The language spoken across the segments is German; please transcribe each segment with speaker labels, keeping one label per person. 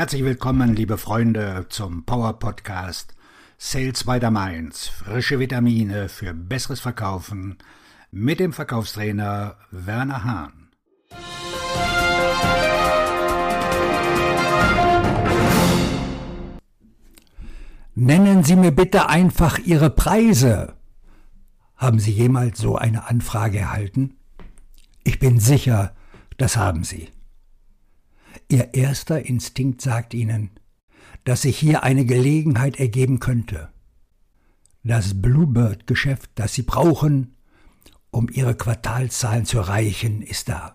Speaker 1: Herzlich willkommen, liebe Freunde, zum Power Podcast Sales by the Mainz. Frische Vitamine für besseres Verkaufen mit dem Verkaufstrainer Werner Hahn. Nennen Sie mir bitte einfach Ihre Preise. Haben Sie jemals so eine Anfrage erhalten? Ich bin sicher, das haben Sie. Ihr erster Instinkt sagt Ihnen, dass sich hier eine Gelegenheit ergeben könnte. Das Bluebird-Geschäft, das Sie brauchen, um Ihre Quartalszahlen zu erreichen, ist da.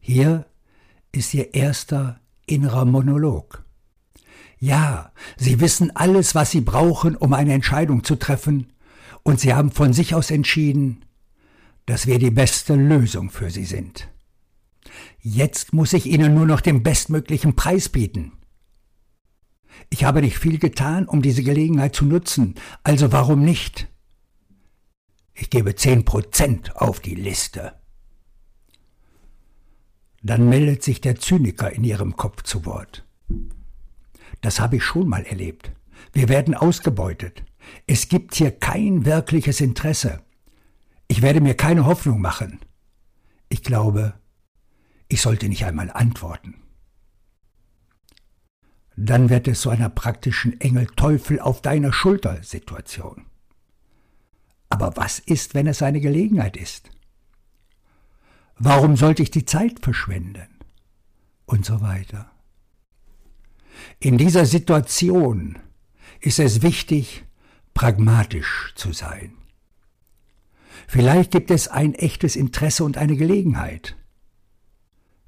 Speaker 1: Hier ist Ihr erster innerer Monolog. Ja, Sie wissen alles, was Sie brauchen, um eine Entscheidung zu treffen, und Sie haben von sich aus entschieden, dass wir die beste Lösung für Sie sind. Jetzt muss ich Ihnen nur noch den bestmöglichen Preis bieten. Ich habe nicht viel getan, um diese Gelegenheit zu nutzen, also warum nicht? Ich gebe zehn Prozent auf die Liste. Dann meldet sich der Zyniker in Ihrem Kopf zu Wort. Das habe ich schon mal erlebt. Wir werden ausgebeutet. Es gibt hier kein wirkliches Interesse. Ich werde mir keine Hoffnung machen. Ich glaube, ich sollte nicht einmal antworten. Dann wird es zu einer praktischen Engel-Teufel auf deiner Schulter-Situation. Aber was ist, wenn es eine Gelegenheit ist? Warum sollte ich die Zeit verschwenden? Und so weiter. In dieser Situation ist es wichtig, pragmatisch zu sein. Vielleicht gibt es ein echtes Interesse und eine Gelegenheit.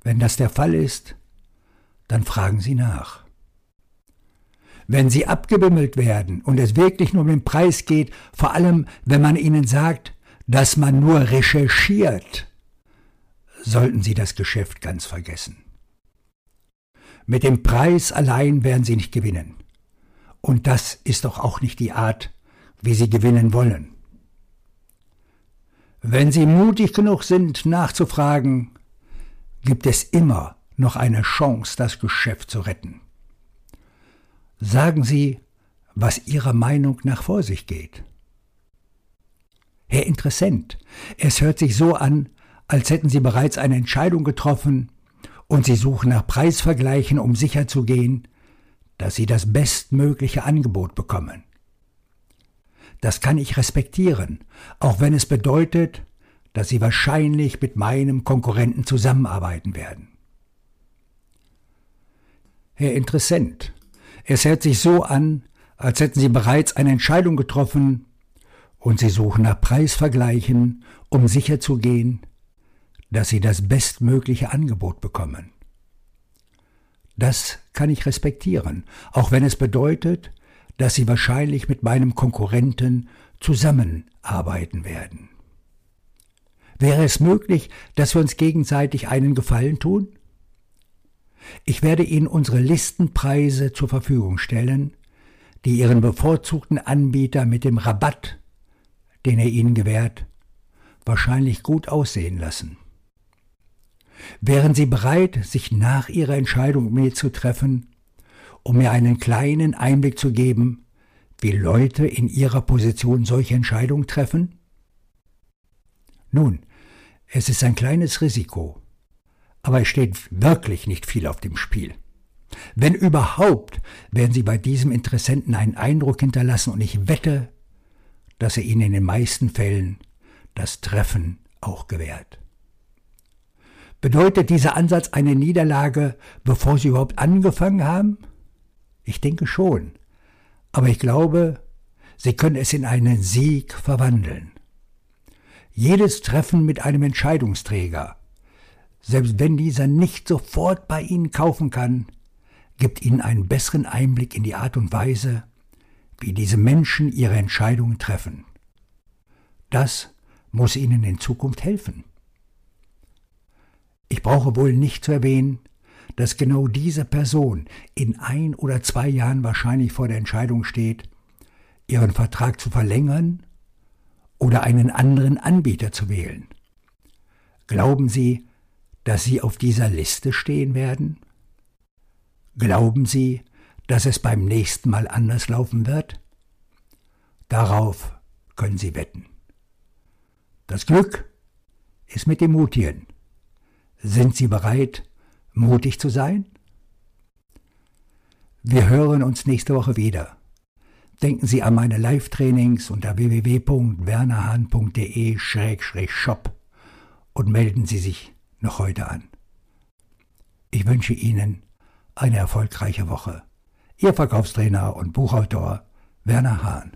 Speaker 1: Wenn das der Fall ist, dann fragen Sie nach. Wenn Sie abgebimmelt werden und es wirklich nur um den Preis geht, vor allem wenn man Ihnen sagt, dass man nur recherchiert, sollten Sie das Geschäft ganz vergessen. Mit dem Preis allein werden Sie nicht gewinnen. Und das ist doch auch nicht die Art, wie Sie gewinnen wollen. Wenn Sie mutig genug sind, nachzufragen, gibt es immer noch eine Chance, das Geschäft zu retten. Sagen Sie, was Ihrer Meinung nach vor sich geht. Herr Interessent, es hört sich so an, als hätten Sie bereits eine Entscheidung getroffen und Sie suchen nach Preisvergleichen, um sicherzugehen, dass Sie das bestmögliche Angebot bekommen. Das kann ich respektieren, auch wenn es bedeutet, dass Sie wahrscheinlich mit meinem Konkurrenten zusammenarbeiten werden. Herr Interessent, es hört sich so an, als hätten Sie bereits eine Entscheidung getroffen und Sie suchen nach Preisvergleichen, um sicherzugehen, dass Sie das bestmögliche Angebot bekommen. Das kann ich respektieren, auch wenn es bedeutet, dass Sie wahrscheinlich mit meinem Konkurrenten zusammenarbeiten werden. Wäre es möglich, dass wir uns gegenseitig einen Gefallen tun? Ich werde Ihnen unsere Listenpreise zur Verfügung stellen, die Ihren bevorzugten Anbieter mit dem Rabatt, den er Ihnen gewährt, wahrscheinlich gut aussehen lassen. Wären Sie bereit, sich nach Ihrer Entscheidung mit mir zu treffen, um mir einen kleinen Einblick zu geben, wie Leute in Ihrer Position solche Entscheidungen treffen? Nun, es ist ein kleines Risiko, aber es steht wirklich nicht viel auf dem Spiel. Wenn überhaupt, werden Sie bei diesem Interessenten einen Eindruck hinterlassen und ich wette, dass er Ihnen in den meisten Fällen das Treffen auch gewährt. Bedeutet dieser Ansatz eine Niederlage, bevor Sie überhaupt angefangen haben? Ich denke schon. Aber ich glaube, Sie können es in einen Sieg verwandeln. Jedes Treffen mit einem Entscheidungsträger, selbst wenn dieser nicht sofort bei Ihnen kaufen kann, gibt Ihnen einen besseren Einblick in die Art und Weise, wie diese Menschen ihre Entscheidungen treffen. Das muss Ihnen in Zukunft helfen. Ich brauche wohl nicht zu erwähnen, dass genau diese Person in ein oder zwei Jahren wahrscheinlich vor der Entscheidung steht, ihren Vertrag zu verlängern oder einen anderen Anbieter zu wählen. Glauben Sie, dass Sie auf dieser Liste stehen werden? Glauben Sie, dass es beim nächsten Mal anders laufen wird? Darauf können Sie wetten. Das Glück ist mit dem Mutigen. Sind Sie bereit, mutig zu sein? Wir hören uns nächste Woche wieder. Denken Sie an meine Live-Trainings unter www.wernerhahn.de-shop und melden Sie sich noch heute an. Ich wünsche Ihnen eine erfolgreiche Woche. Ihr Verkaufstrainer und Buchautor Werner Hahn.